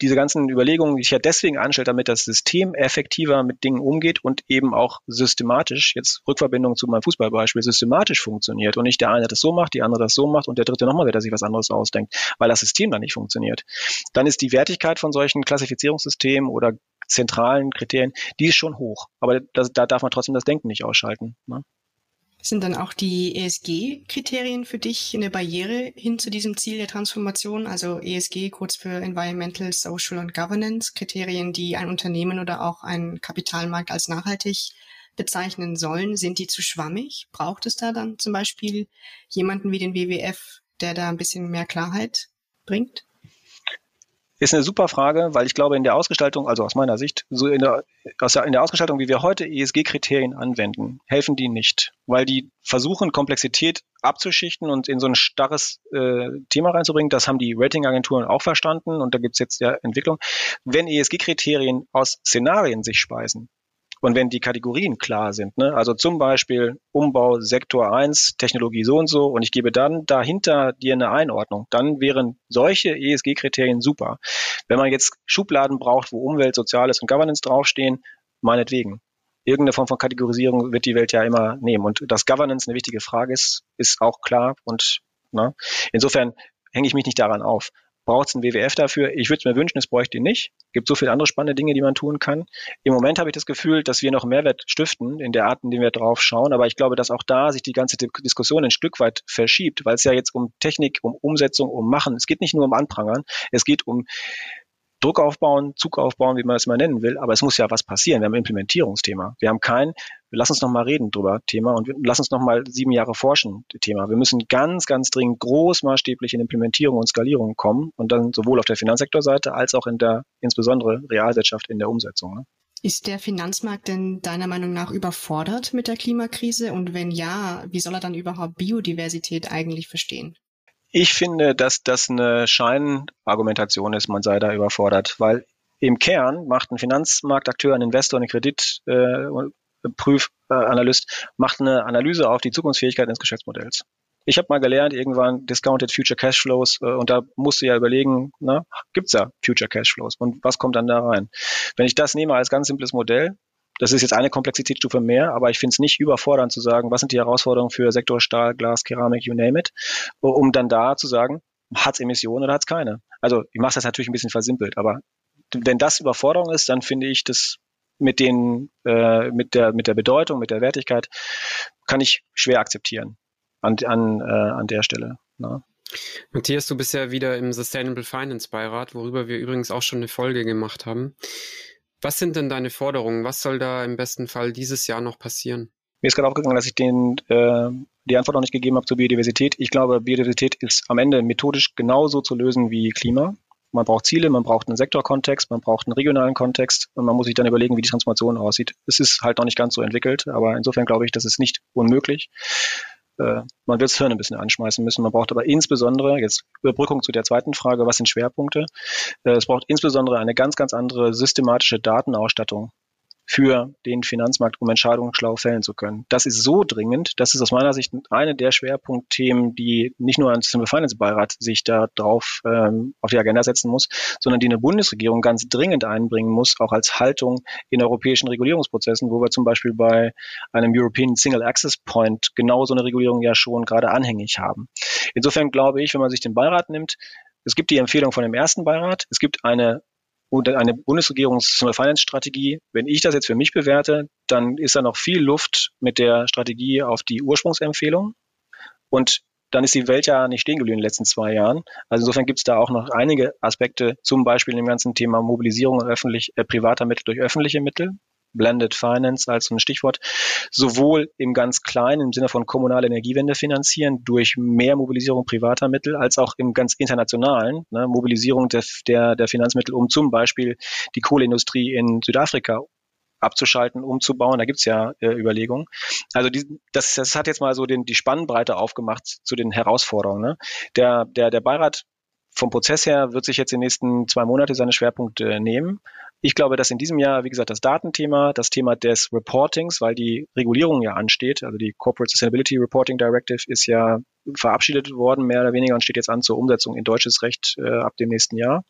diese ganzen Überlegungen, die ich ja deswegen anstelle, damit das System effektiver mit Dingen umgeht und eben auch systematisch, jetzt Rückverbindung zu meinem Fußballbeispiel, systematisch funktioniert und nicht der eine das so macht, die andere das so macht und der dritte nochmal wieder sich was anderes ausdenkt, weil das System dann nicht funktioniert. Dann ist die Wertigkeit von solchen Klassifizierungssystemen oder zentralen Kriterien, die ist schon hoch. Aber das, da darf man trotzdem das Denken nicht ausschalten. Ne? Sind dann auch die ESG-Kriterien für dich eine Barriere hin zu diesem Ziel der Transformation? Also ESG kurz für Environmental, Social und Governance, Kriterien, die ein Unternehmen oder auch ein Kapitalmarkt als nachhaltig bezeichnen sollen. Sind die zu schwammig? Braucht es da dann zum Beispiel jemanden wie den WWF, der da ein bisschen mehr Klarheit bringt? Ist eine super Frage, weil ich glaube, in der Ausgestaltung, also aus meiner Sicht, so in der, in der Ausgestaltung, wie wir heute ESG-Kriterien anwenden, helfen die nicht, weil die versuchen, Komplexität abzuschichten und in so ein starres äh, Thema reinzubringen. Das haben die Ratingagenturen auch verstanden und da gibt's jetzt ja Entwicklung. Wenn ESG-Kriterien aus Szenarien sich speisen, und wenn die Kategorien klar sind, ne, also zum Beispiel Umbau Sektor 1, Technologie so und so, und ich gebe dann dahinter dir eine Einordnung, dann wären solche ESG-Kriterien super. Wenn man jetzt Schubladen braucht, wo Umwelt, Soziales und Governance draufstehen, meinetwegen. Irgendeine Form von Kategorisierung wird die Welt ja immer nehmen. Und dass Governance eine wichtige Frage ist, ist auch klar. Und na, ne, insofern hänge ich mich nicht daran auf. Braucht es einen WWF dafür? Ich würde es mir wünschen, es bräuchte ihn nicht. Es gibt so viele andere spannende Dinge, die man tun kann. Im Moment habe ich das Gefühl, dass wir noch Mehrwert stiften in der Art, in der wir drauf schauen. Aber ich glaube, dass auch da sich die ganze Diskussion ein Stück weit verschiebt, weil es ja jetzt um Technik, um Umsetzung, um Machen, es geht nicht nur um Anprangern, es geht um Druck aufbauen, Zug aufbauen, wie man es mal nennen will, aber es muss ja was passieren. Wir haben ein Implementierungsthema. Wir haben kein, lass uns noch mal reden drüber Thema und lass uns noch mal sieben Jahre forschen Thema. Wir müssen ganz, ganz dringend großmaßstäblich in Implementierung und Skalierung kommen und dann sowohl auf der Finanzsektorseite als auch in der insbesondere Realwirtschaft in der Umsetzung. Ne? Ist der Finanzmarkt denn deiner Meinung nach überfordert mit der Klimakrise? Und wenn ja, wie soll er dann überhaupt Biodiversität eigentlich verstehen? Ich finde, dass das eine Scheinargumentation ist, man sei da überfordert, weil im Kern macht ein Finanzmarktakteur, ein Investor, ein Kreditprüfanalyst, äh, macht eine Analyse auf die Zukunftsfähigkeit eines Geschäftsmodells. Ich habe mal gelernt, irgendwann Discounted Future Cashflows, äh, und da musst du ja überlegen, na, gibt's ja Future Cashflows und was kommt dann da rein? Wenn ich das nehme als ganz simples Modell, das ist jetzt eine Komplexitätsstufe mehr, aber ich finde es nicht überfordernd zu sagen, was sind die Herausforderungen für Sektor Stahl, Glas, Keramik, you name it, um dann da zu sagen, hat es Emissionen oder hat es keine. Also ich mache das natürlich ein bisschen versimpelt, aber wenn das Überforderung ist, dann finde ich das mit den äh, mit der mit der Bedeutung, mit der Wertigkeit kann ich schwer akzeptieren an an äh, an der Stelle. Ne? Matthias, du bist ja wieder im Sustainable Finance Beirat, worüber wir übrigens auch schon eine Folge gemacht haben. Was sind denn deine Forderungen? Was soll da im besten Fall dieses Jahr noch passieren? Mir ist gerade aufgegangen, dass ich den, äh, die Antwort noch nicht gegeben habe zur Biodiversität. Ich glaube, Biodiversität ist am Ende methodisch genauso zu lösen wie Klima. Man braucht Ziele, man braucht einen Sektorkontext, man braucht einen regionalen Kontext und man muss sich dann überlegen, wie die Transformation aussieht. Es ist halt noch nicht ganz so entwickelt, aber insofern glaube ich, das ist nicht unmöglich äh, man wird das Hirn ein bisschen anschmeißen müssen. Man braucht aber insbesondere, jetzt Überbrückung zu der zweiten Frage, was sind Schwerpunkte? Äh, es braucht insbesondere eine ganz, ganz andere systematische Datenausstattung für den Finanzmarkt, um Entscheidungen schlau fällen zu können. Das ist so dringend, das ist aus meiner Sicht eine der Schwerpunktthemen, die nicht nur ein Simple Finance Beirat sich da drauf ähm, auf die Agenda setzen muss, sondern die eine Bundesregierung ganz dringend einbringen muss, auch als Haltung in europäischen Regulierungsprozessen, wo wir zum Beispiel bei einem European Single Access Point genau so eine Regulierung ja schon gerade anhängig haben. Insofern glaube ich, wenn man sich den Beirat nimmt, es gibt die Empfehlung von dem ersten Beirat, es gibt eine und eine Bundesregierungs-Finance-Strategie, wenn ich das jetzt für mich bewerte, dann ist da noch viel Luft mit der Strategie auf die Ursprungsempfehlung. Und dann ist die Welt ja nicht stehen geblieben in den letzten zwei Jahren. Also insofern gibt es da auch noch einige Aspekte, zum Beispiel im ganzen Thema Mobilisierung öffentlich, äh, privater Mittel durch öffentliche Mittel. Blended Finance als ein Stichwort, sowohl im ganz kleinen, im Sinne von kommunale Energiewende finanzieren, durch mehr Mobilisierung privater Mittel, als auch im ganz internationalen, ne, Mobilisierung der, der, der Finanzmittel, um zum Beispiel die Kohleindustrie in Südafrika abzuschalten, umzubauen. Da gibt's ja äh, Überlegungen. Also die, das, das hat jetzt mal so den, die Spannbreite aufgemacht zu den Herausforderungen. Ne? Der, der, der Beirat vom Prozess her wird sich jetzt in den nächsten zwei Monate seine Schwerpunkte nehmen. Ich glaube, dass in diesem Jahr, wie gesagt, das Datenthema, das Thema des Reportings, weil die Regulierung ja ansteht, also die Corporate Sustainability Reporting Directive ist ja verabschiedet worden, mehr oder weniger, und steht jetzt an zur Umsetzung in deutsches Recht äh, ab dem nächsten Jahr.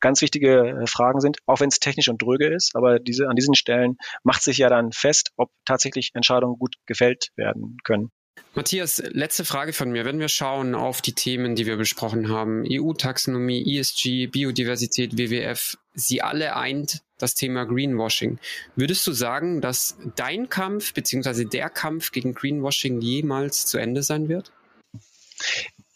Ganz wichtige äh, Fragen sind, auch wenn es technisch und dröge ist, aber diese, an diesen Stellen macht sich ja dann fest, ob tatsächlich Entscheidungen gut gefällt werden können. Matthias, letzte Frage von mir. Wenn wir schauen auf die Themen, die wir besprochen haben, EU-Taxonomie, ESG, Biodiversität, WWF, sie alle eint das Thema Greenwashing. Würdest du sagen, dass dein Kampf bzw. der Kampf gegen Greenwashing jemals zu Ende sein wird?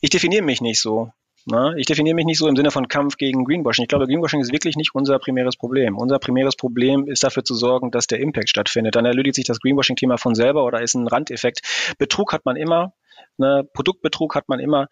Ich definiere mich nicht so. Na, ich definiere mich nicht so im Sinne von Kampf gegen Greenwashing. Ich glaube, Greenwashing ist wirklich nicht unser primäres Problem. Unser primäres Problem ist dafür zu sorgen, dass der Impact stattfindet. Dann erledigt sich das Greenwashing-Thema von selber oder ist ein Randeffekt. Betrug hat man immer, ne, Produktbetrug hat man immer.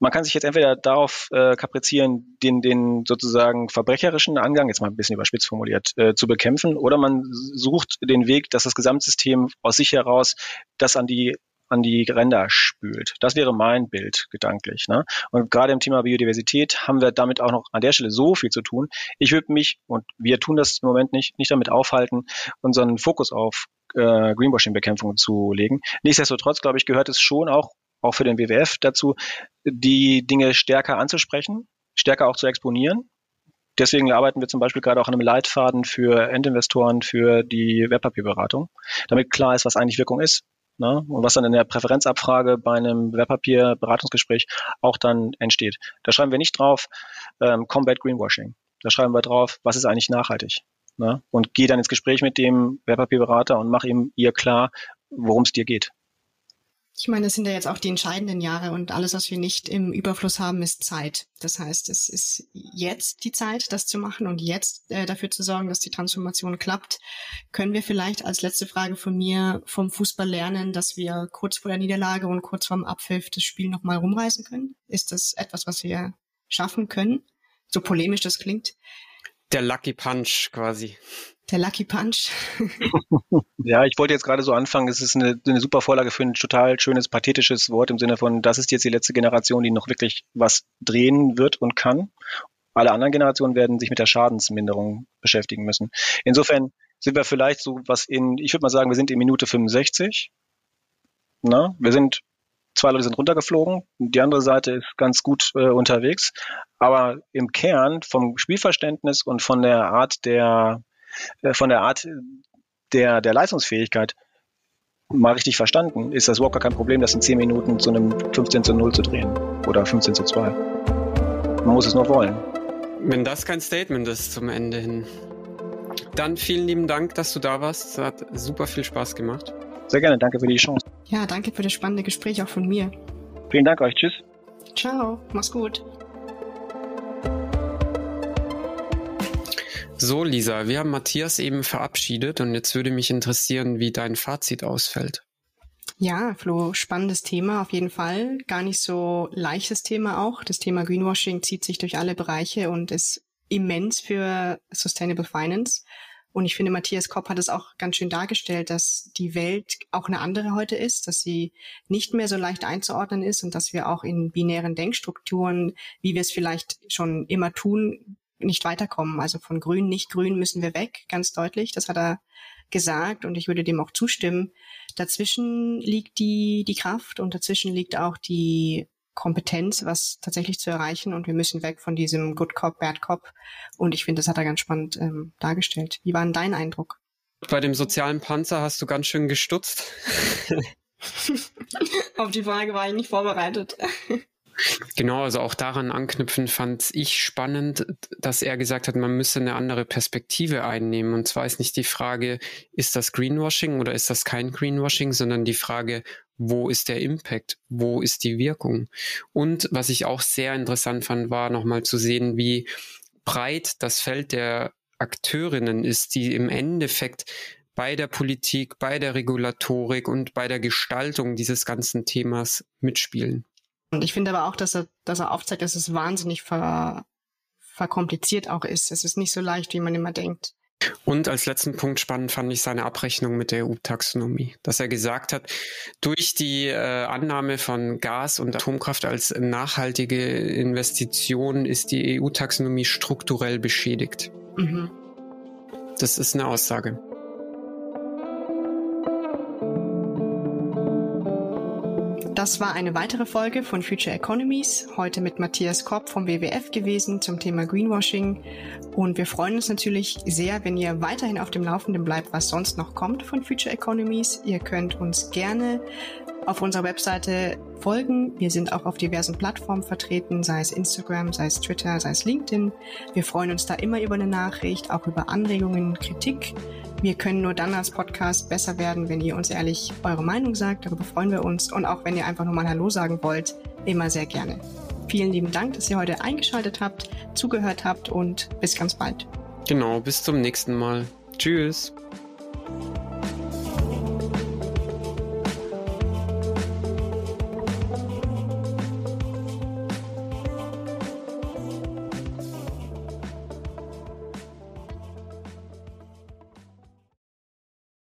Man kann sich jetzt entweder darauf äh, kaprizieren, den, den sozusagen verbrecherischen Angang, jetzt mal ein bisschen überspitzt formuliert, äh, zu bekämpfen, oder man sucht den Weg, dass das Gesamtsystem aus sich heraus das an die an die Ränder spült. Das wäre mein Bild gedanklich. Ne? Und gerade im Thema Biodiversität haben wir damit auch noch an der Stelle so viel zu tun. Ich würde mich, und wir tun das im Moment nicht, nicht damit aufhalten, unseren Fokus auf äh, Greenwashing-Bekämpfung zu legen. Nichtsdestotrotz, glaube ich, gehört es schon auch, auch für den WWF dazu, die Dinge stärker anzusprechen, stärker auch zu exponieren. Deswegen arbeiten wir zum Beispiel gerade auch an einem Leitfaden für Endinvestoren für die Wertpapierberatung, damit klar ist, was eigentlich Wirkung ist, ne? und was dann in der Präferenzabfrage bei einem Wertpapierberatungsgespräch auch dann entsteht. Da schreiben wir nicht drauf ähm, Combat Greenwashing. Da schreiben wir drauf, was ist eigentlich nachhaltig. Ne? Und gehe dann ins Gespräch mit dem Wertpapierberater und mach ihm ihr klar, worum es dir geht. Ich meine, das sind ja jetzt auch die entscheidenden Jahre und alles, was wir nicht im Überfluss haben, ist Zeit. Das heißt, es ist jetzt die Zeit, das zu machen und jetzt äh, dafür zu sorgen, dass die Transformation klappt. Können wir vielleicht als letzte Frage von mir vom Fußball lernen, dass wir kurz vor der Niederlage und kurz vorm Abpfiff das Spiel nochmal rumreißen können? Ist das etwas, was wir schaffen können? So polemisch das klingt. Der Lucky Punch quasi. Der Lucky Punch. ja, ich wollte jetzt gerade so anfangen. Es ist eine, eine, super Vorlage für ein total schönes, pathetisches Wort im Sinne von, das ist jetzt die letzte Generation, die noch wirklich was drehen wird und kann. Alle anderen Generationen werden sich mit der Schadensminderung beschäftigen müssen. Insofern sind wir vielleicht so was in, ich würde mal sagen, wir sind in Minute 65. Na, wir sind zwei Leute sind runtergeflogen, die andere Seite ist ganz gut äh, unterwegs. Aber im Kern vom Spielverständnis und von der Art der, von der Art der, der Leistungsfähigkeit mal richtig verstanden, ist das Walker kein Problem, das in 10 Minuten zu einem 15 zu 0 zu drehen oder 15 zu 2. Man muss es nur wollen. Wenn das kein Statement ist zum Ende hin. Dann vielen lieben Dank, dass du da warst. Es hat super viel Spaß gemacht. Sehr gerne, danke für die Chance. Ja, danke für das spannende Gespräch auch von mir. Vielen Dank euch, tschüss. Ciao, mach's gut. So, Lisa, wir haben Matthias eben verabschiedet und jetzt würde mich interessieren, wie dein Fazit ausfällt. Ja, Flo, spannendes Thema auf jeden Fall. Gar nicht so leichtes Thema auch. Das Thema Greenwashing zieht sich durch alle Bereiche und ist immens für Sustainable Finance. Und ich finde, Matthias Kopp hat es auch ganz schön dargestellt, dass die Welt auch eine andere heute ist, dass sie nicht mehr so leicht einzuordnen ist und dass wir auch in binären Denkstrukturen, wie wir es vielleicht schon immer tun, nicht weiterkommen. Also von grün, nicht grün müssen wir weg, ganz deutlich. Das hat er gesagt und ich würde dem auch zustimmen. Dazwischen liegt die, die Kraft und dazwischen liegt auch die Kompetenz, was tatsächlich zu erreichen und wir müssen weg von diesem Good Cop, Bad Cop. Und ich finde, das hat er ganz spannend ähm, dargestellt. Wie war denn dein Eindruck? Bei dem sozialen Panzer hast du ganz schön gestutzt. Auf die Frage war ich nicht vorbereitet. Genau, also auch daran anknüpfen fand ich spannend, dass er gesagt hat, man müsse eine andere Perspektive einnehmen. Und zwar ist nicht die Frage, ist das Greenwashing oder ist das kein Greenwashing, sondern die Frage, wo ist der Impact, wo ist die Wirkung. Und was ich auch sehr interessant fand, war nochmal zu sehen, wie breit das Feld der Akteurinnen ist, die im Endeffekt bei der Politik, bei der Regulatorik und bei der Gestaltung dieses ganzen Themas mitspielen. Und ich finde aber auch, dass er, dass er aufzeigt, dass es wahnsinnig ver, verkompliziert auch ist. Es ist nicht so leicht, wie man immer denkt. Und als letzten Punkt spannend fand ich seine Abrechnung mit der EU-Taxonomie, dass er gesagt hat, durch die äh, Annahme von Gas und Atomkraft als nachhaltige Investition ist die EU-Taxonomie strukturell beschädigt. Mhm. Das ist eine Aussage. Das war eine weitere Folge von Future Economies, heute mit Matthias Kopp vom WWF gewesen zum Thema Greenwashing. Und wir freuen uns natürlich sehr, wenn ihr weiterhin auf dem Laufenden bleibt, was sonst noch kommt von Future Economies. Ihr könnt uns gerne auf unserer Webseite folgen. Wir sind auch auf diversen Plattformen vertreten, sei es Instagram, sei es Twitter, sei es LinkedIn. Wir freuen uns da immer über eine Nachricht, auch über Anregungen, Kritik. Wir können nur dann als Podcast besser werden, wenn ihr uns ehrlich eure Meinung sagt. Darüber freuen wir uns. Und auch wenn ihr einfach nur mal Hallo sagen wollt, immer sehr gerne. Vielen lieben Dank, dass ihr heute eingeschaltet habt, zugehört habt und bis ganz bald. Genau, bis zum nächsten Mal. Tschüss.